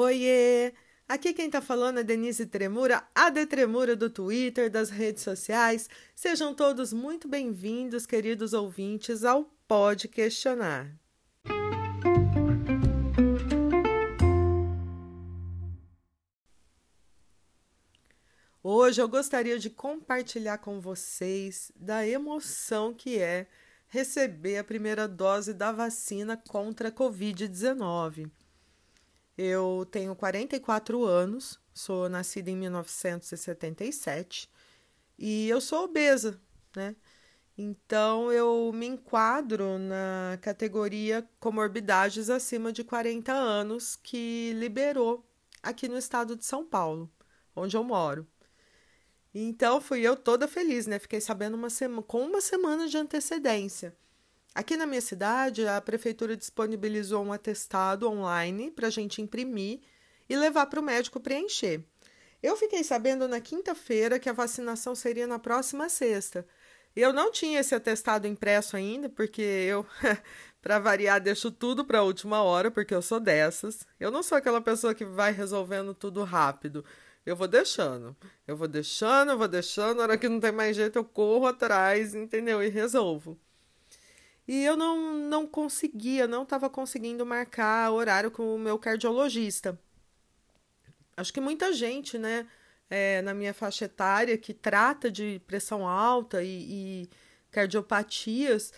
Oiê! Aqui quem tá falando é Denise Tremura, a de Tremura do Twitter, das redes sociais. Sejam todos muito bem-vindos, queridos ouvintes, ao Pode Questionar. Hoje eu gostaria de compartilhar com vocês da emoção que é receber a primeira dose da vacina contra a Covid-19. Eu tenho 44 anos, sou nascida em 1977 e eu sou obesa, né? Então eu me enquadro na categoria comorbidades acima de 40 anos que liberou aqui no estado de São Paulo, onde eu moro. Então fui eu toda feliz, né? Fiquei sabendo uma com uma semana de antecedência. Aqui na minha cidade, a prefeitura disponibilizou um atestado online para a gente imprimir e levar para o médico preencher. Eu fiquei sabendo na quinta-feira que a vacinação seria na próxima sexta. Eu não tinha esse atestado impresso ainda, porque eu, para variar, deixo tudo para a última hora, porque eu sou dessas. Eu não sou aquela pessoa que vai resolvendo tudo rápido. Eu vou deixando, eu vou deixando, eu vou deixando, na hora que não tem mais jeito, eu corro atrás, entendeu? E resolvo. E eu não, não conseguia, não estava conseguindo marcar horário com o meu cardiologista. Acho que muita gente, né, é, na minha faixa etária, que trata de pressão alta e, e cardiopatias,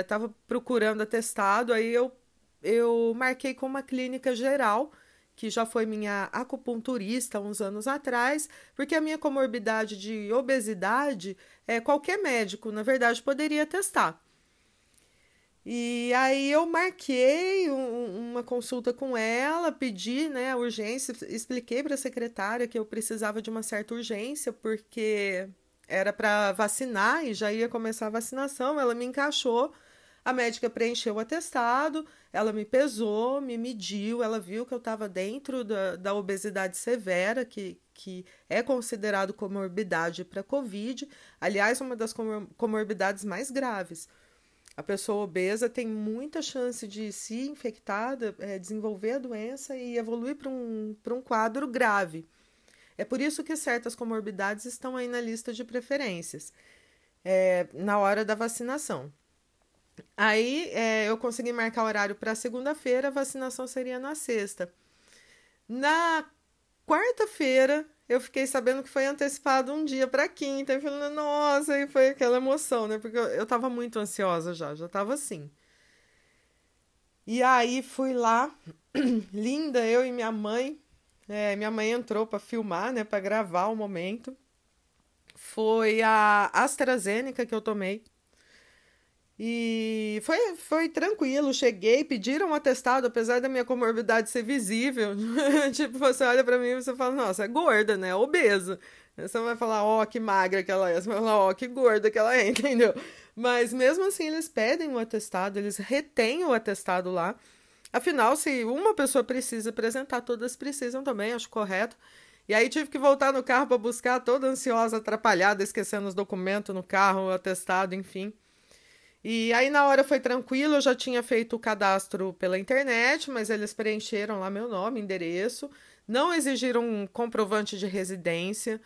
estava é, procurando atestado, aí eu, eu marquei com uma clínica geral, que já foi minha acupunturista uns anos atrás, porque a minha comorbidade de obesidade, é, qualquer médico, na verdade, poderia testar. E aí eu marquei um, uma consulta com ela, pedi né, a urgência, expliquei para a secretária que eu precisava de uma certa urgência, porque era para vacinar e já ia começar a vacinação. Ela me encaixou, a médica preencheu o atestado, ela me pesou, me mediu, ela viu que eu estava dentro da, da obesidade severa, que, que é considerado comorbidade para Covid. Aliás, uma das comorbidades mais graves a pessoa obesa tem muita chance de se infectar, é, desenvolver a doença e evoluir para um, um quadro grave. É por isso que certas comorbidades estão aí na lista de preferências é, na hora da vacinação. Aí é, eu consegui marcar horário para segunda-feira, a vacinação seria na sexta. Na quarta-feira, eu fiquei sabendo que foi antecipado um dia para quinta. E falei, nossa, e foi aquela emoção, né? Porque eu, eu tava muito ansiosa já, já tava assim. E aí fui lá, linda, eu e minha mãe. É, minha mãe entrou para filmar, né, para gravar o momento. Foi a AstraZeneca que eu tomei. E foi, foi tranquilo, cheguei, pediram um atestado, apesar da minha comorbidade ser visível. tipo, você olha para mim e você fala, nossa, é gorda, né? É obesa. Você não vai falar, ó, oh, que magra que ela é. Você vai falar, ó, oh, que gorda que ela é, entendeu? Mas mesmo assim, eles pedem o atestado, eles retêm o atestado lá. Afinal, se uma pessoa precisa apresentar, todas precisam também, acho correto. E aí tive que voltar no carro para buscar, toda ansiosa, atrapalhada, esquecendo os documentos no carro, o atestado, enfim. E aí na hora foi tranquilo, eu já tinha feito o cadastro pela internet, mas eles preencheram lá meu nome, endereço, não exigiram um comprovante de residência.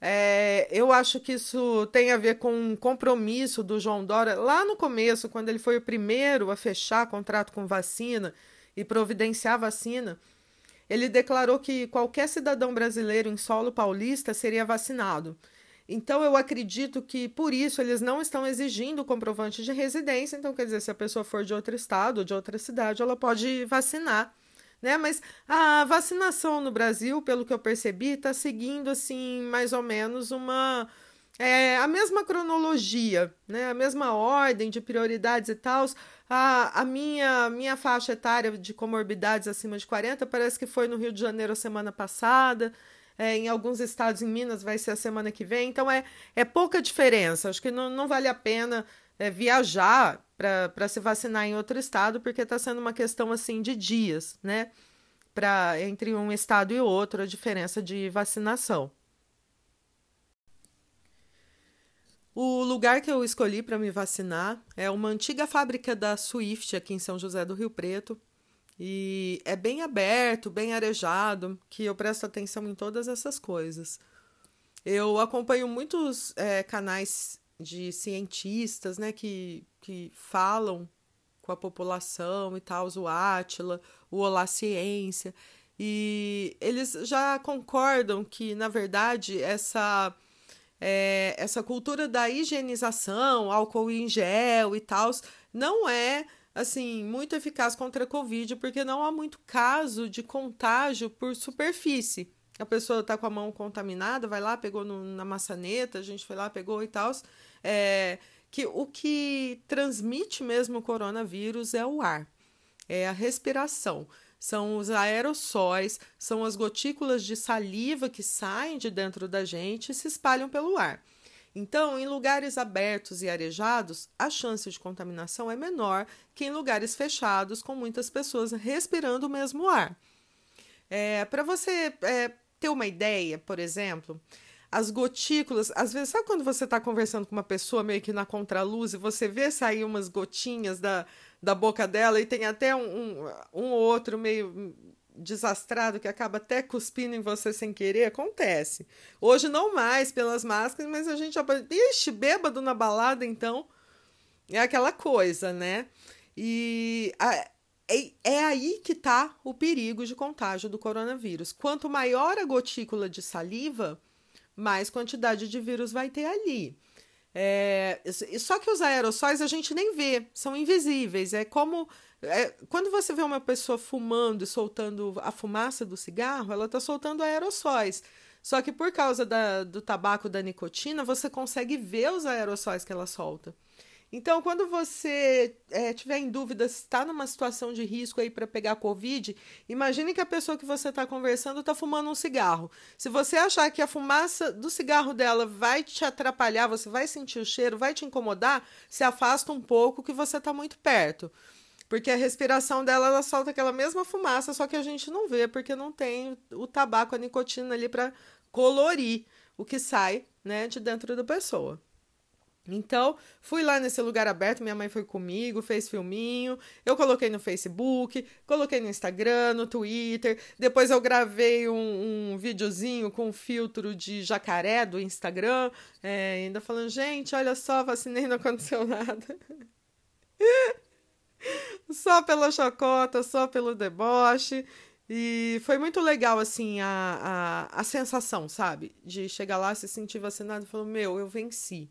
É, eu acho que isso tem a ver com um compromisso do João Dória lá no começo, quando ele foi o primeiro a fechar contrato com vacina e providenciar vacina. Ele declarou que qualquer cidadão brasileiro em solo paulista seria vacinado. Então, eu acredito que por isso eles não estão exigindo comprovante de residência. Então, quer dizer, se a pessoa for de outro estado, de outra cidade, ela pode vacinar. Né? Mas a vacinação no Brasil, pelo que eu percebi, está seguindo assim mais ou menos uma é, a mesma cronologia, né? A mesma ordem de prioridades e tal. A, a minha minha faixa etária de comorbidades acima de 40 parece que foi no Rio de Janeiro a semana passada. É, em alguns estados, em Minas, vai ser a semana que vem. Então, é, é pouca diferença. Acho que não, não vale a pena é, viajar para se vacinar em outro estado, porque está sendo uma questão assim de dias, né? Pra, entre um estado e outro, a diferença de vacinação. O lugar que eu escolhi para me vacinar é uma antiga fábrica da Swift aqui em São José do Rio Preto. E é bem aberto, bem arejado, que eu presto atenção em todas essas coisas. Eu acompanho muitos é, canais de cientistas, né, que, que falam com a população e tal, o Átila, o Olá Ciência, e eles já concordam que, na verdade, essa, é, essa cultura da higienização, álcool em gel e tal, não é assim muito eficaz contra a Covid, porque não há muito caso de contágio por superfície. A pessoa está com a mão contaminada, vai lá, pegou no, na maçaneta, a gente foi lá, pegou e tal. É, que o que transmite mesmo o coronavírus é o ar, é a respiração. São os aerossóis, são as gotículas de saliva que saem de dentro da gente e se espalham pelo ar. Então, em lugares abertos e arejados, a chance de contaminação é menor que em lugares fechados com muitas pessoas respirando o mesmo ar. É, Para você é, ter uma ideia, por exemplo, as gotículas. Às vezes, sabe quando você está conversando com uma pessoa meio que na contraluz e você vê sair umas gotinhas da, da boca dela e tem até um, um, um outro meio desastrado que acaba até cuspindo em você sem querer, acontece. Hoje não mais pelas máscaras, mas a gente já. Ixi, bêbado na balada, então. É aquela coisa, né? E a, é, é aí que está o perigo de contágio do coronavírus. Quanto maior a gotícula de saliva, mais quantidade de vírus vai ter ali. É, só que os aerossóis a gente nem vê, são invisíveis. É como é, quando você vê uma pessoa fumando e soltando a fumaça do cigarro, ela está soltando aerossóis. Só que por causa da, do tabaco, da nicotina, você consegue ver os aerossóis que ela solta. Então, quando você é, tiver em dúvida se está numa situação de risco aí para pegar Covid, imagine que a pessoa que você está conversando está fumando um cigarro. Se você achar que a fumaça do cigarro dela vai te atrapalhar, você vai sentir o cheiro, vai te incomodar, se afasta um pouco que você está muito perto. Porque a respiração dela, ela solta aquela mesma fumaça, só que a gente não vê, porque não tem o tabaco, a nicotina ali para colorir o que sai né, de dentro da pessoa. Então, fui lá nesse lugar aberto, minha mãe foi comigo, fez filminho, eu coloquei no Facebook, coloquei no Instagram, no Twitter, depois eu gravei um, um videozinho com filtro de jacaré do Instagram, é, ainda falando, gente, olha só, vacinei, não aconteceu nada. só pela chacota, só pelo deboche. E foi muito legal, assim, a, a, a sensação, sabe? De chegar lá, se sentir vacinado e falar, meu, eu venci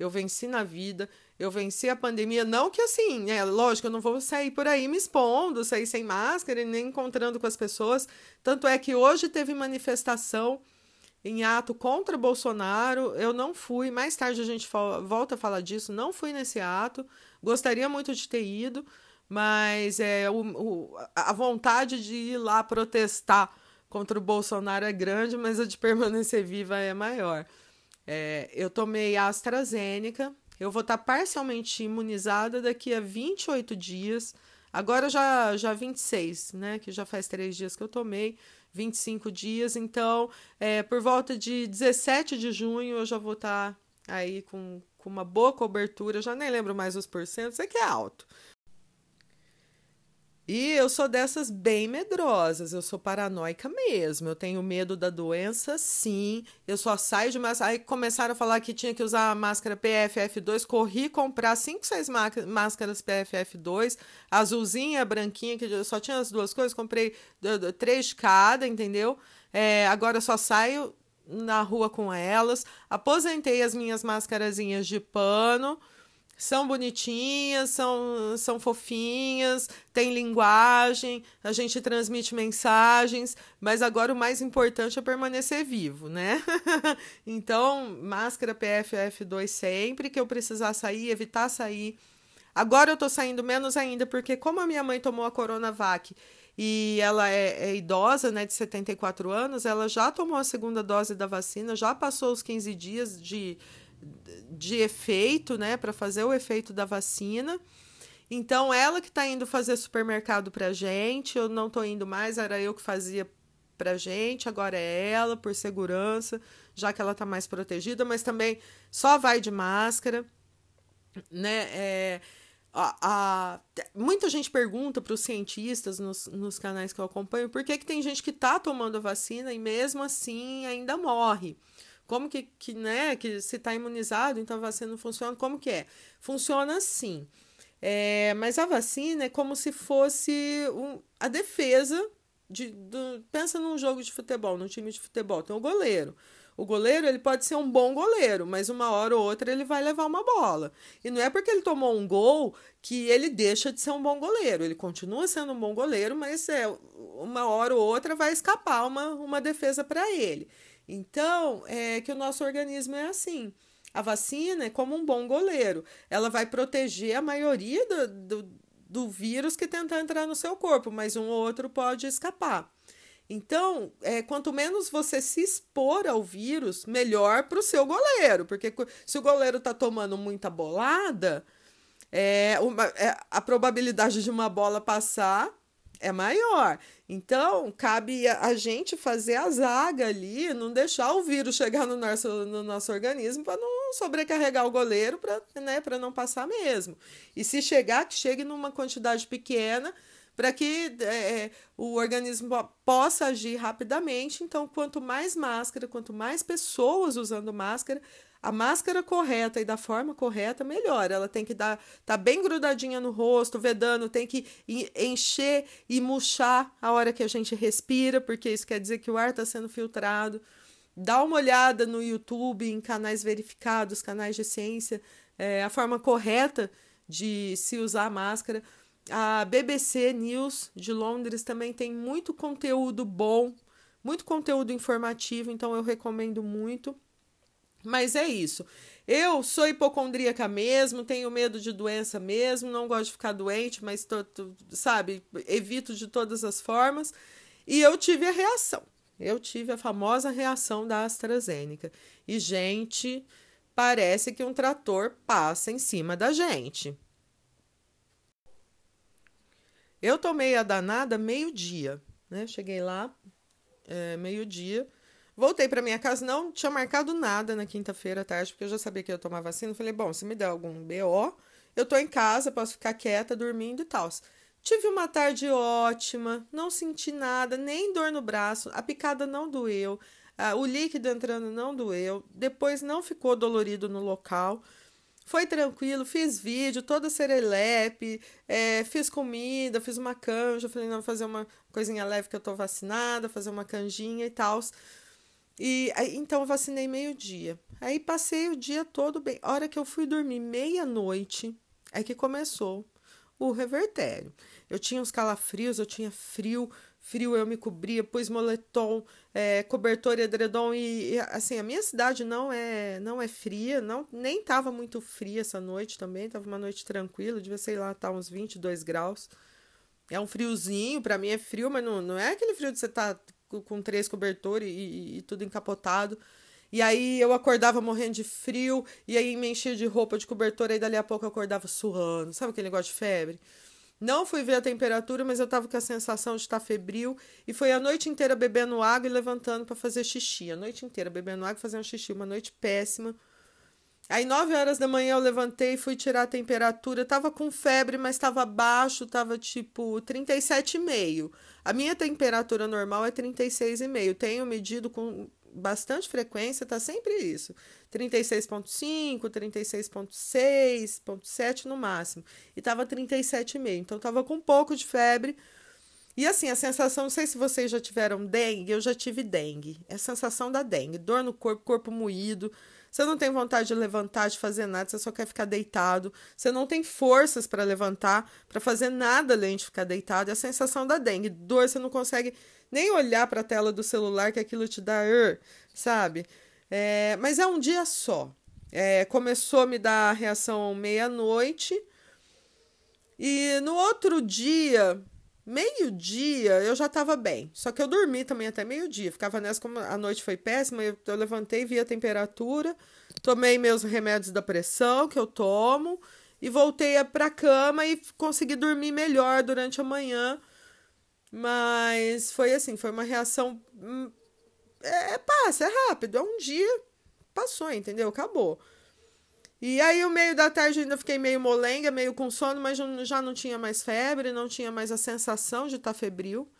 eu venci na vida, eu venci a pandemia. Não que assim, né? Lógico, eu não vou sair por aí me expondo, sair sem máscara e nem encontrando com as pessoas. Tanto é que hoje teve manifestação em ato contra Bolsonaro. Eu não fui. Mais tarde a gente volta a falar disso. Não fui nesse ato. Gostaria muito de ter ido, mas é, o, o, a vontade de ir lá protestar contra o Bolsonaro é grande, mas a de permanecer viva é maior. É, eu tomei AstraZeneca, eu vou estar parcialmente imunizada daqui a 28 dias. Agora já, já 26, né? Que já faz três dias que eu tomei, 25 dias. Então, é, por volta de 17 de junho, eu já vou estar aí com, com uma boa cobertura. Eu já nem lembro mais os porcentos, é que é alto. E eu sou dessas bem medrosas, eu sou paranoica mesmo. Eu tenho medo da doença, sim. Eu só saio de máscara. Aí começaram a falar que tinha que usar a máscara PFF2. Corri comprar 5, 6 máscaras PFF2, azulzinha, branquinha, que só tinha as duas coisas. Comprei três de cada, entendeu? É, agora só saio na rua com elas. Aposentei as minhas máscarazinhas de pano são bonitinhas, são, são fofinhas, tem linguagem, a gente transmite mensagens, mas agora o mais importante é permanecer vivo, né? então, máscara PFF2 sempre que eu precisar sair, evitar sair. Agora eu tô saindo menos ainda, porque como a minha mãe tomou a Coronavac e ela é, é, idosa, né, de 74 anos, ela já tomou a segunda dose da vacina, já passou os 15 dias de de efeito, né, para fazer o efeito da vacina. Então, ela que está indo fazer supermercado para gente, eu não estou indo mais, era eu que fazia para gente, agora é ela, por segurança, já que ela está mais protegida, mas também só vai de máscara, né? É, a, a, muita gente pergunta para os cientistas nos, nos canais que eu acompanho por que, que tem gente que está tomando a vacina e mesmo assim ainda morre. Como que, que né, que se está imunizado, então a vacina não funciona, como que é? Funciona assim. É, mas a vacina é como se fosse um, a defesa de, do, pensa num jogo de futebol, num time de futebol, tem o goleiro. O goleiro ele pode ser um bom goleiro, mas uma hora ou outra ele vai levar uma bola. E não é porque ele tomou um gol que ele deixa de ser um bom goleiro. Ele continua sendo um bom goleiro, mas é uma hora ou outra vai escapar uma, uma defesa para ele. Então, é que o nosso organismo é assim. A vacina é como um bom goleiro. Ela vai proteger a maioria do, do, do vírus que tentar entrar no seu corpo, mas um ou outro pode escapar. Então, é, quanto menos você se expor ao vírus, melhor para o seu goleiro. Porque se o goleiro está tomando muita bolada, é, uma, é, a probabilidade de uma bola passar é maior. Então, cabe a gente fazer a zaga ali, não deixar o vírus chegar no nosso, no nosso organismo para não sobrecarregar o goleiro, para né, não passar mesmo. E se chegar, que chegue numa quantidade pequena para que é, o organismo possa agir rapidamente. Então, quanto mais máscara, quanto mais pessoas usando máscara, a máscara correta e da forma correta, melhor. Ela tem que dar, tá bem grudadinha no rosto, vedando, tem que encher e murchar a hora que a gente respira, porque isso quer dizer que o ar está sendo filtrado. Dá uma olhada no YouTube, em canais verificados, canais de ciência, é, a forma correta de se usar a máscara. A BBC News de Londres também tem muito conteúdo bom, muito conteúdo informativo, então eu recomendo muito. Mas é isso. Eu sou hipocondríaca mesmo, tenho medo de doença mesmo, não gosto de ficar doente, mas tô, tô, sabe, evito de todas as formas. E eu tive a reação. Eu tive a famosa reação da AstraZeneca. E, gente, parece que um trator passa em cima da gente. Eu tomei a danada meio-dia, né? Cheguei lá, é, meio-dia. Voltei para minha casa, não tinha marcado nada na quinta-feira à tarde, porque eu já sabia que eu ia tomar vacina. Falei, bom, se me der algum BO, eu tô em casa, posso ficar quieta, dormindo e tal. Tive uma tarde ótima, não senti nada, nem dor no braço, a picada não doeu, o líquido entrando não doeu, depois não ficou dolorido no local. Foi tranquilo, fiz vídeo, toda serelepe, é, fiz comida, fiz uma canja. Falei, não, vou fazer uma coisinha leve que eu tô vacinada, fazer uma canjinha e tal. E então eu vacinei meio-dia. Aí passei o dia todo bem. A hora que eu fui dormir, meia-noite, é que começou o revertério. Eu tinha uns calafrios, eu tinha frio, frio eu me cobria, pus moletom, é, cobertor e edredom e, e, assim, a minha cidade não é não é fria, não nem tava muito fria essa noite também, tava uma noite tranquila, devia sei lá, tá uns 22 graus. É um friozinho, para mim é frio, mas não, não é aquele frio de você tá com três cobertores e, e, e tudo encapotado. E aí eu acordava morrendo de frio, e aí me enchia de roupa de cobertor, aí dali a pouco eu acordava suando. Sabe aquele negócio de febre? Não fui ver a temperatura, mas eu tava com a sensação de estar febril e foi a noite inteira bebendo água e levantando para fazer xixi. A noite inteira bebendo água e fazendo xixi. Uma noite péssima. Aí, 9 horas da manhã, eu levantei, fui tirar a temperatura. tava com febre, mas tava baixo, tava tipo 37,5. A minha temperatura normal é 36,5. Tenho medido com bastante frequência, tá sempre isso. 36.5, 36.6, no máximo. E tava 37,5. Então tava com um pouco de febre. E assim, a sensação, não sei se vocês já tiveram dengue, eu já tive dengue. É a sensação da dengue, dor no corpo, corpo moído. Você não tem vontade de levantar, de fazer nada, você só quer ficar deitado. Você não tem forças para levantar, para fazer nada além de ficar deitado. É a sensação da dengue, dor, você não consegue nem olhar para a tela do celular que aquilo te dá, sabe? É, mas é um dia só. É, começou a me dar reação meia-noite. E no outro dia, meio-dia, eu já estava bem. Só que eu dormi também até meio-dia. Ficava nessa, como a noite foi péssima, eu, eu levantei, vi a temperatura, tomei meus remédios da pressão que eu tomo e voltei para a cama e consegui dormir melhor durante a manhã. Mas foi assim, foi uma reação. Hum, é, é passa, é rápido, é um dia, passou, entendeu? Acabou. E aí, o meio da tarde, ainda fiquei meio molenga, meio com sono, mas já não tinha mais febre, não tinha mais a sensação de estar tá febril.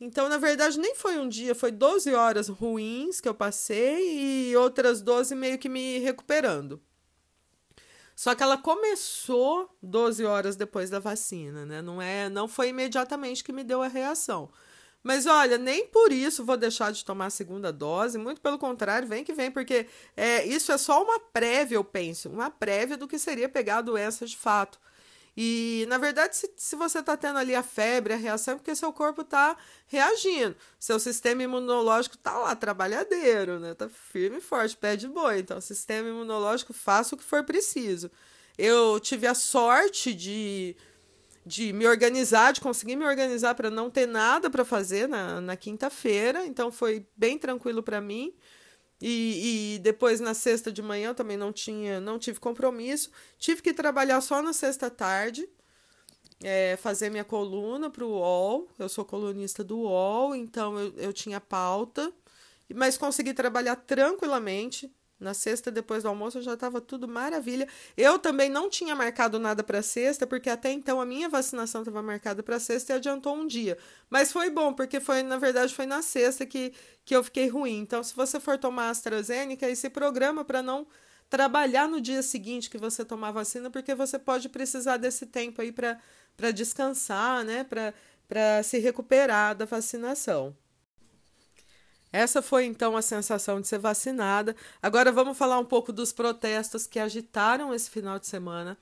Então, na verdade, nem foi um dia, foi 12 horas ruins que eu passei e outras 12 meio que me recuperando. Só que ela começou 12 horas depois da vacina, né? Não é, não foi imediatamente que me deu a reação. Mas olha, nem por isso vou deixar de tomar a segunda dose, muito pelo contrário, vem que vem, porque é, isso é só uma prévia, eu penso, uma prévia do que seria pegar a doença de fato. E, na verdade, se, se você está tendo ali a febre, a reação, é porque seu corpo está reagindo. Seu sistema imunológico está lá, trabalhadeiro, né? Tá firme e forte, pé de boi. Então, o sistema imunológico faça o que for preciso. Eu tive a sorte de, de me organizar, de conseguir me organizar para não ter nada para fazer na, na quinta-feira. Então, foi bem tranquilo para mim. E, e, depois na sexta de manhã também não tinha, não tive compromisso. Tive que trabalhar só na sexta tarde, é, fazer minha coluna para o UOL. Eu sou colunista do UOL, então eu, eu tinha pauta, mas consegui trabalhar tranquilamente. Na sexta, depois do almoço, já estava tudo maravilha. Eu também não tinha marcado nada para sexta, porque até então a minha vacinação estava marcada para sexta e adiantou um dia. Mas foi bom, porque foi, na verdade, foi na sexta que, que eu fiquei ruim. Então, se você for tomar AstraZeneca, aí se programa para não trabalhar no dia seguinte que você tomar vacina, porque você pode precisar desse tempo aí para descansar, né? Para se recuperar da vacinação. Essa foi então a sensação de ser vacinada. Agora vamos falar um pouco dos protestos que agitaram esse final de semana.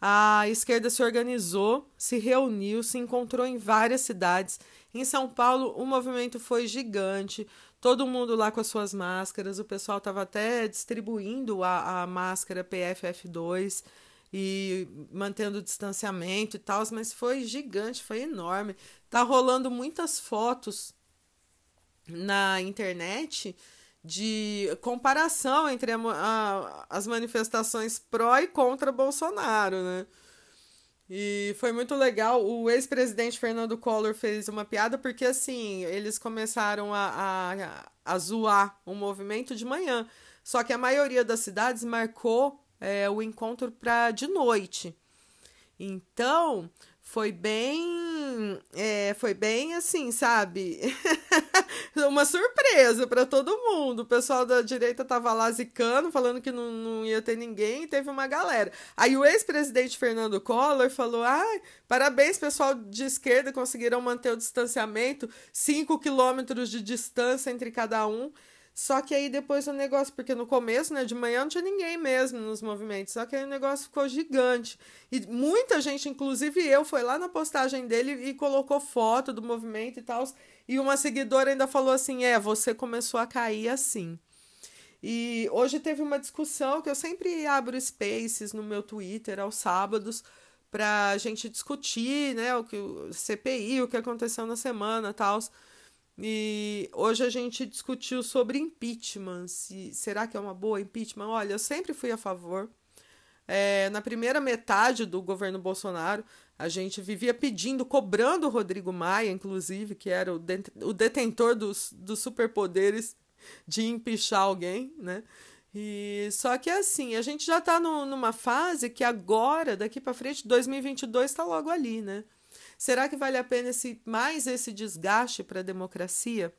A esquerda se organizou, se reuniu, se encontrou em várias cidades. Em São Paulo, o movimento foi gigante, todo mundo lá com as suas máscaras. O pessoal estava até distribuindo a, a máscara PFF2 e mantendo o distanciamento e tal, mas foi gigante, foi enorme. Tá rolando muitas fotos na internet de comparação entre a, a, as manifestações pró e contra Bolsonaro, né? E foi muito legal. O ex-presidente Fernando Collor fez uma piada porque, assim, eles começaram a, a, a zoar o movimento de manhã. Só que a maioria das cidades marcou é, o encontro para de noite. Então, foi bem. É, foi bem assim, sabe? Uma surpresa para todo mundo. O pessoal da direita tava lá zicando, falando que não, não ia ter ninguém, e teve uma galera. Aí o ex-presidente Fernando Collor falou: ai, parabéns, pessoal de esquerda, conseguiram manter o distanciamento, 5 quilômetros de distância entre cada um. Só que aí depois o negócio, porque no começo, né, de manhã não tinha ninguém mesmo nos movimentos, só que aí o negócio ficou gigante. E muita gente, inclusive eu, foi lá na postagem dele e colocou foto do movimento e tal. E uma seguidora ainda falou assim: é, você começou a cair assim. E hoje teve uma discussão que eu sempre abro spaces no meu Twitter aos sábados para a gente discutir, né, o que o CPI, o que aconteceu na semana, tal. E hoje a gente discutiu sobre impeachment. Se, será que é uma boa impeachment? Olha, eu sempre fui a favor. É, na primeira metade do governo Bolsonaro, a gente vivia pedindo, cobrando o Rodrigo Maia, inclusive, que era o, de, o detentor dos, dos superpoderes de empichar alguém, né? E só que assim, a gente já está numa fase que agora, daqui para frente, 2022 está logo ali, né? Será que vale a pena esse, mais esse desgaste para a democracia?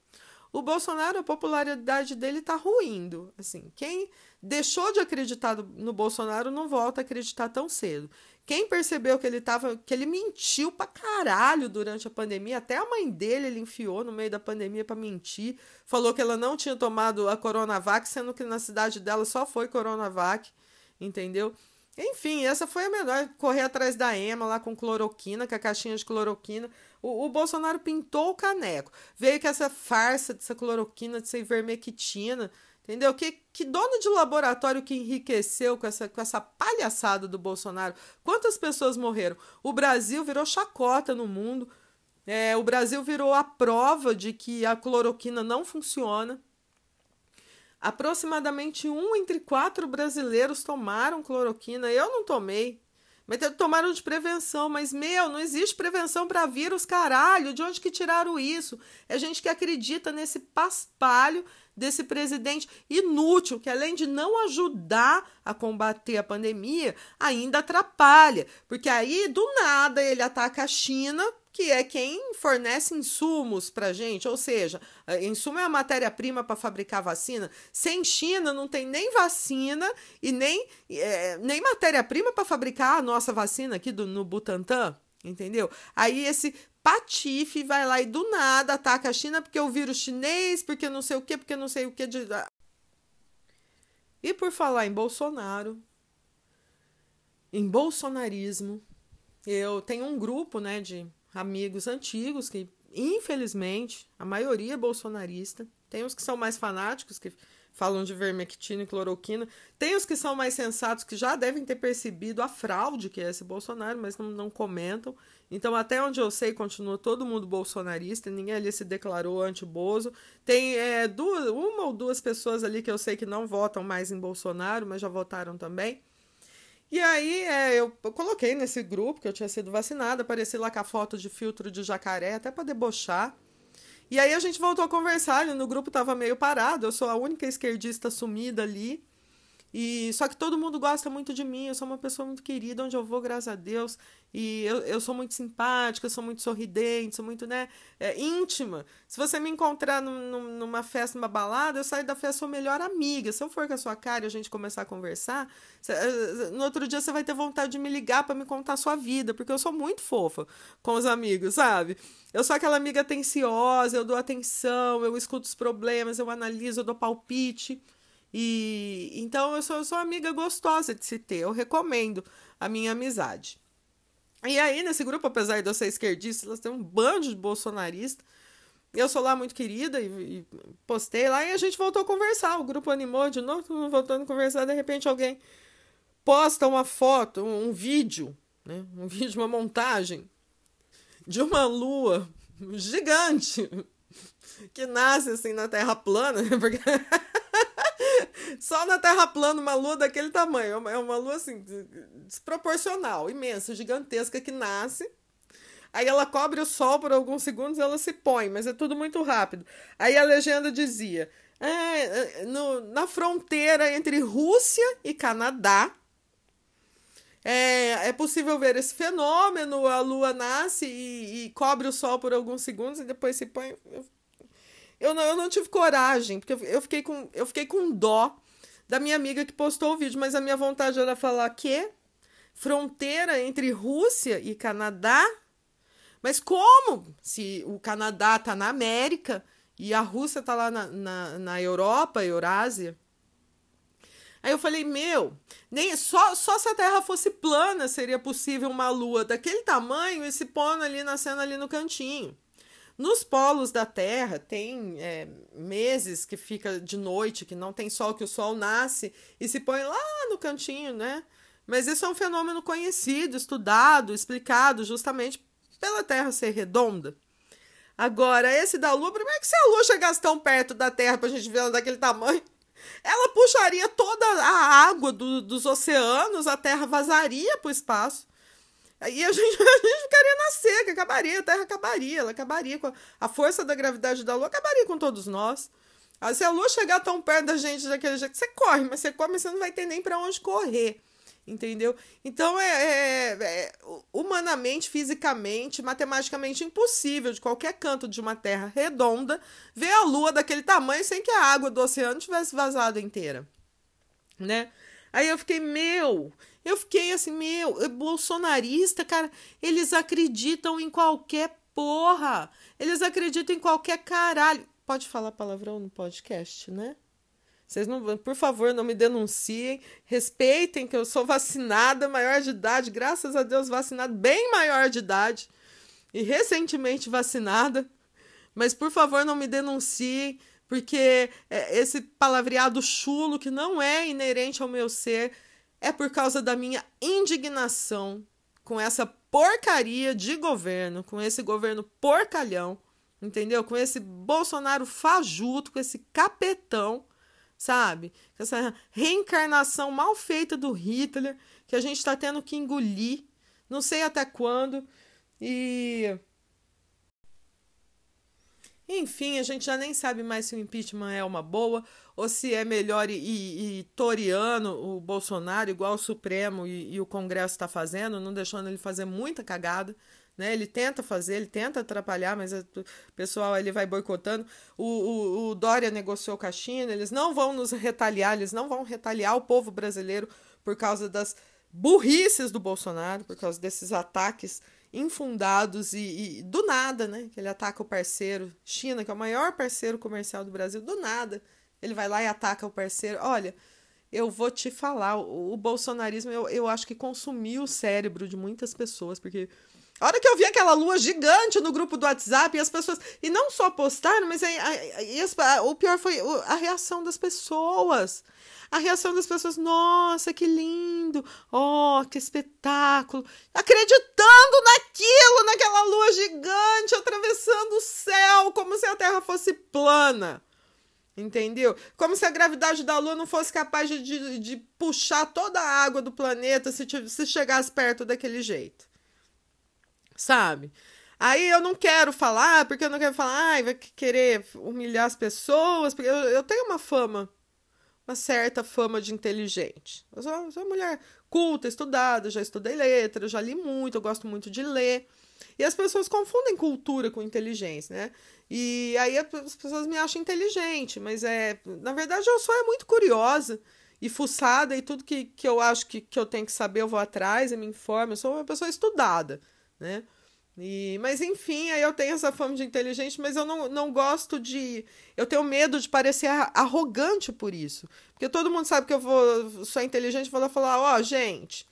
O Bolsonaro, a popularidade dele está ruindo. Assim, quem deixou de acreditar no Bolsonaro não volta a acreditar tão cedo. Quem percebeu que ele tava, que ele mentiu pra caralho durante a pandemia, até a mãe dele ele enfiou no meio da pandemia para mentir, falou que ela não tinha tomado a Coronavac, sendo que na cidade dela só foi Coronavac, entendeu? Enfim, essa foi a melhor. Correr atrás da Ema lá com cloroquina, com a caixinha de cloroquina. O, o Bolsonaro pintou o caneco. Veio com essa farsa dessa cloroquina, dessa ivermectina. Entendeu? Que, que dono de laboratório que enriqueceu com essa, com essa palhaçada do Bolsonaro? Quantas pessoas morreram? O Brasil virou chacota no mundo. É, o Brasil virou a prova de que a cloroquina não funciona. Aproximadamente um entre quatro brasileiros tomaram cloroquina. Eu não tomei. Mas tomaram de prevenção, mas meu, não existe prevenção para vírus, caralho. De onde que tiraram isso? É gente que acredita nesse paspalho desse presidente inútil, que além de não ajudar a combater a pandemia, ainda atrapalha. Porque aí, do nada, ele ataca a China, que é quem fornece insumos para gente, ou seja, insumo é a matéria-prima para fabricar vacina. Sem China não tem nem vacina e nem, é, nem matéria-prima para fabricar a nossa vacina aqui do, no Butantan, entendeu? Aí esse patife vai lá e do nada ataca a China porque o vírus chinês, porque não sei o que, porque não sei o que. De... E por falar em Bolsonaro, em bolsonarismo, eu tenho um grupo né, de amigos antigos que, infelizmente, a maioria é bolsonarista. Tem os que são mais fanáticos, que falam de vermectina e cloroquina. Tem os que são mais sensatos, que já devem ter percebido a fraude que é esse Bolsonaro, mas não, não comentam. Então, até onde eu sei, continua todo mundo bolsonarista, ninguém ali se declarou anti-Bozo. Tem é, duas, uma ou duas pessoas ali que eu sei que não votam mais em Bolsonaro, mas já votaram também. E aí é, eu, coloquei nesse grupo que eu tinha sido vacinada, apareci lá com a foto de filtro de jacaré, até para debochar. E aí a gente voltou a conversar, no grupo tava meio parado, eu sou a única esquerdista sumida ali. E só que todo mundo gosta muito de mim, eu sou uma pessoa muito querida, onde eu vou, graças a Deus. E eu, eu sou muito simpática, sou muito sorridente, sou muito, né, é, íntima. Se você me encontrar num, numa festa, numa balada, eu saio da festa, sou melhor amiga. Se eu for com a sua cara e a gente começar a conversar, cê, eh, no outro dia você vai ter vontade de me ligar para me contar a sua vida, porque eu sou muito fofa com os amigos, sabe? Eu sou aquela amiga atenciosa, eu dou atenção, eu escuto os problemas, eu analiso, eu dou palpite. E então eu sou, eu sou uma amiga gostosa de se ter, eu recomendo a minha amizade. E aí, nesse grupo, apesar de eu ser esquerdista, elas têm um bando de bolsonaristas. Eu sou lá muito querida e, e, postei lá e a gente voltou a conversar. O grupo animou de novo, voltando a conversar. De repente, alguém posta uma foto, um, um vídeo, né? um vídeo, uma montagem de uma lua gigante que nasce assim na Terra plana, porque só na Terra plana uma lua daquele tamanho, é uma, é lua assim desproporcional, imensa, gigantesca que nasce. Aí ela cobre o sol por alguns segundos ela se põe, mas é tudo muito rápido. Aí a legenda dizia: é, no, na fronteira entre Rússia e Canadá, é, é possível ver esse fenômeno, a lua nasce e, e, cobre o sol por alguns segundos e depois se põe. Eu, eu, não, eu não tive coragem, porque eu fiquei, com, eu fiquei com dó da minha amiga que postou o vídeo, mas a minha vontade era falar que fronteira entre Rússia e Canadá. Mas como? Se o Canadá tá na América e a Rússia tá lá na, na, na Europa, Eurásia. Aí eu falei, meu, nem só, só se a Terra fosse plana seria possível uma lua daquele tamanho e se ali, nascendo ali no cantinho. Nos polos da Terra tem é, meses que fica de noite, que não tem sol, que o sol nasce e se põe lá no cantinho, né? Mas isso é um fenômeno conhecido, estudado, explicado justamente pela Terra ser redonda. Agora, esse da Lua, primeiro que se a Lua chegasse tão perto da Terra pra gente ver ela daquele tamanho, ela puxaria toda a água do, dos oceanos, a Terra vazaria para o espaço. E a gente, a gente ficaria na seca, acabaria, a Terra acabaria, ela acabaria com a, a força da gravidade da Lua, acabaria com todos nós. Se a Lua chegar tão perto da gente daquele jeito, você corre, mas você corre, você não vai ter nem para onde correr entendeu? Então é, é, é, humanamente, fisicamente, matematicamente impossível de qualquer canto de uma terra redonda ver a lua daquele tamanho sem que a água do oceano tivesse vazado inteira, né? Aí eu fiquei, meu, eu fiquei assim, meu, bolsonarista, cara, eles acreditam em qualquer porra, eles acreditam em qualquer caralho. Pode falar palavrão no podcast, né? Vocês não, por favor, não me denunciem. Respeitem que eu sou vacinada, maior de idade, graças a Deus vacinada, bem maior de idade e recentemente vacinada. Mas por favor, não me denunciem, porque é, esse palavreado chulo que não é inerente ao meu ser é por causa da minha indignação com essa porcaria de governo, com esse governo porcalhão, entendeu? Com esse Bolsonaro fajuto, com esse capetão sabe? Essa reencarnação mal feita do Hitler, que a gente está tendo que engolir, não sei até quando, e. Enfim, a gente já nem sabe mais se o impeachment é uma boa ou se é melhor ir, ir, ir toriano o Bolsonaro, igual o Supremo e, e o Congresso está fazendo, não deixando ele fazer muita cagada. Né? Ele tenta fazer, ele tenta atrapalhar, mas o pessoal ele vai boicotando. O, o, o Dória negociou com a China, eles não vão nos retaliar, eles não vão retaliar o povo brasileiro por causa das burrices do Bolsonaro, por causa desses ataques infundados e, e, do nada, né? Ele ataca o parceiro China, que é o maior parceiro comercial do Brasil, do nada. Ele vai lá e ataca o parceiro. Olha, eu vou te falar, o, o bolsonarismo eu, eu acho que consumiu o cérebro de muitas pessoas, porque a hora que eu vi aquela lua gigante no grupo do WhatsApp e as pessoas. E não só postaram, mas aí, aí, aí, o pior foi a reação das pessoas. A reação das pessoas, nossa, que lindo! Oh, que espetáculo! Acreditando naquilo, naquela lua gigante atravessando o céu, como se a Terra fosse plana. Entendeu? Como se a gravidade da Lua não fosse capaz de, de, de puxar toda a água do planeta se, se chegasse perto daquele jeito sabe? Aí eu não quero falar, porque eu não quero falar, ai, vai querer humilhar as pessoas, porque eu, eu tenho uma fama, uma certa fama de inteligente. Eu sou, sou uma mulher culta, estudada, já estudei letras, já li muito, eu gosto muito de ler. E as pessoas confundem cultura com inteligência, né? E aí as pessoas me acham inteligente, mas é. Na verdade, eu sou é muito curiosa e fuçada, e tudo que, que eu acho que, que eu tenho que saber, eu vou atrás e me informo. Eu sou uma pessoa estudada né? E, mas enfim, aí eu tenho essa fama de inteligente, mas eu não, não gosto de. Eu tenho medo de parecer arrogante por isso. Porque todo mundo sabe que eu vou, sou inteligente, vou lá falar: ó, oh, gente,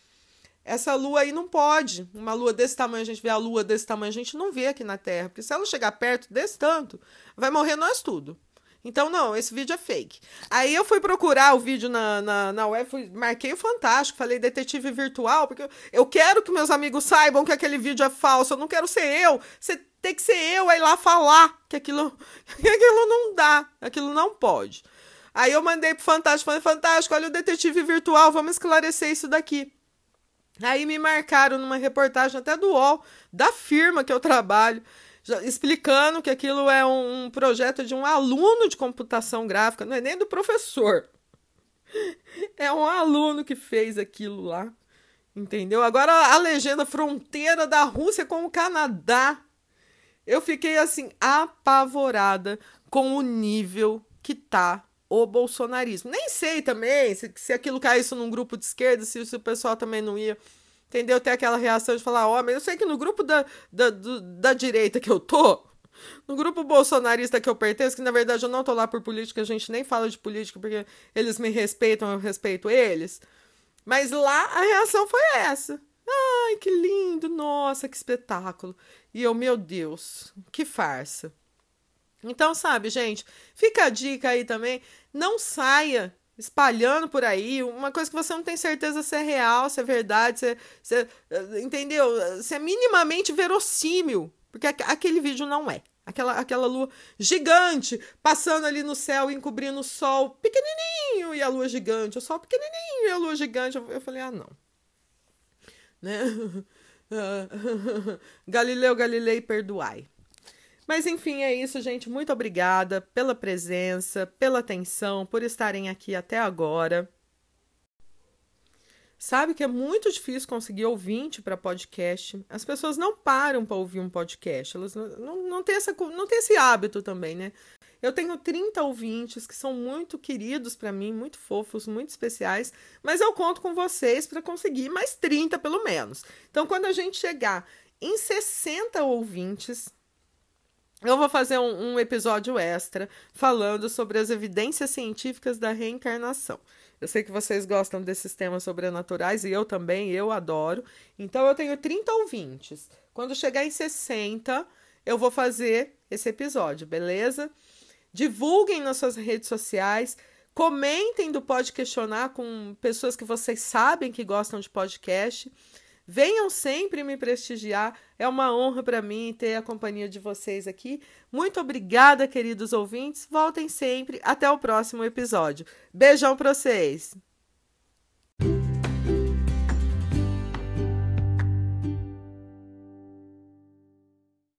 essa lua aí não pode. Uma lua desse tamanho, a gente vê a lua desse tamanho, a gente não vê aqui na Terra. Porque se ela chegar perto desse tanto, vai morrer nós tudo. Então, não, esse vídeo é fake. Aí eu fui procurar o vídeo na, na, na web, fui, marquei o Fantástico, falei detetive virtual, porque eu quero que meus amigos saibam que aquele vídeo é falso, eu não quero ser eu. Você tem que ser eu aí lá falar que aquilo, que aquilo não dá, aquilo não pode. Aí eu mandei pro Fantástico, falei, Fantástico, olha o detetive virtual, vamos esclarecer isso daqui. Aí me marcaram numa reportagem até do UOL, da firma que eu trabalho explicando que aquilo é um, projeto de um aluno de computação gráfica, não é nem do professor. É um aluno que fez aquilo lá. Entendeu? Agora a legenda fronteira da Rússia com o Canadá. Eu fiquei assim apavorada com o nível que tá o bolsonarismo. Nem sei também se, se aquilo caísse num grupo de esquerda, se, se o pessoal também não ia entendeu? Ter aquela reação de falar, ó, oh, eu sei que no grupo da, da, do, da direita que eu tô, no grupo bolsonarista que eu pertenço, que na verdade eu não tô lá por política, a gente nem fala de política porque eles me respeitam, eu respeito eles. Mas lá a reação foi essa. Ai, que lindo, nossa, que espetáculo. E eu, meu Deus, que farsa. Então, sabe, gente, fica a dica aí também, não saia espalhando por aí uma coisa que você não tem certeza se é real, se é verdade, se, é, se é, entendeu? Se é minimamente verossímil, porque aquele vídeo não é. Aquela, aquela lua gigante passando ali no céu, encobrindo o sol pequenininho e a lua gigante, o sol pequenininho e a lua gigante. Eu, eu falei, ah, não. Né? Galileu Galilei, perdoai. Mas enfim, é isso, gente. Muito obrigada pela presença, pela atenção, por estarem aqui até agora. Sabe que é muito difícil conseguir ouvinte para podcast. As pessoas não param para ouvir um podcast. Elas não, não, têm essa, não têm esse hábito também, né? Eu tenho 30 ouvintes que são muito queridos para mim, muito fofos, muito especiais, mas eu conto com vocês para conseguir mais 30 pelo menos. Então, quando a gente chegar em 60 ouvintes, eu vou fazer um, um, episódio extra falando sobre as evidências científicas da reencarnação. Eu sei que vocês gostam desses temas sobrenaturais e eu também, eu adoro. Então eu tenho 30 ouvintes. Quando chegar em 60, eu vou fazer esse episódio, beleza? Divulguem nas suas redes sociais, comentem do Pode Questionar com pessoas que vocês sabem que gostam de podcast. Venham sempre me prestigiar. É uma honra para mim ter a companhia de vocês aqui. Muito obrigada, queridos ouvintes. Voltem sempre. Até o próximo episódio. Beijão para vocês.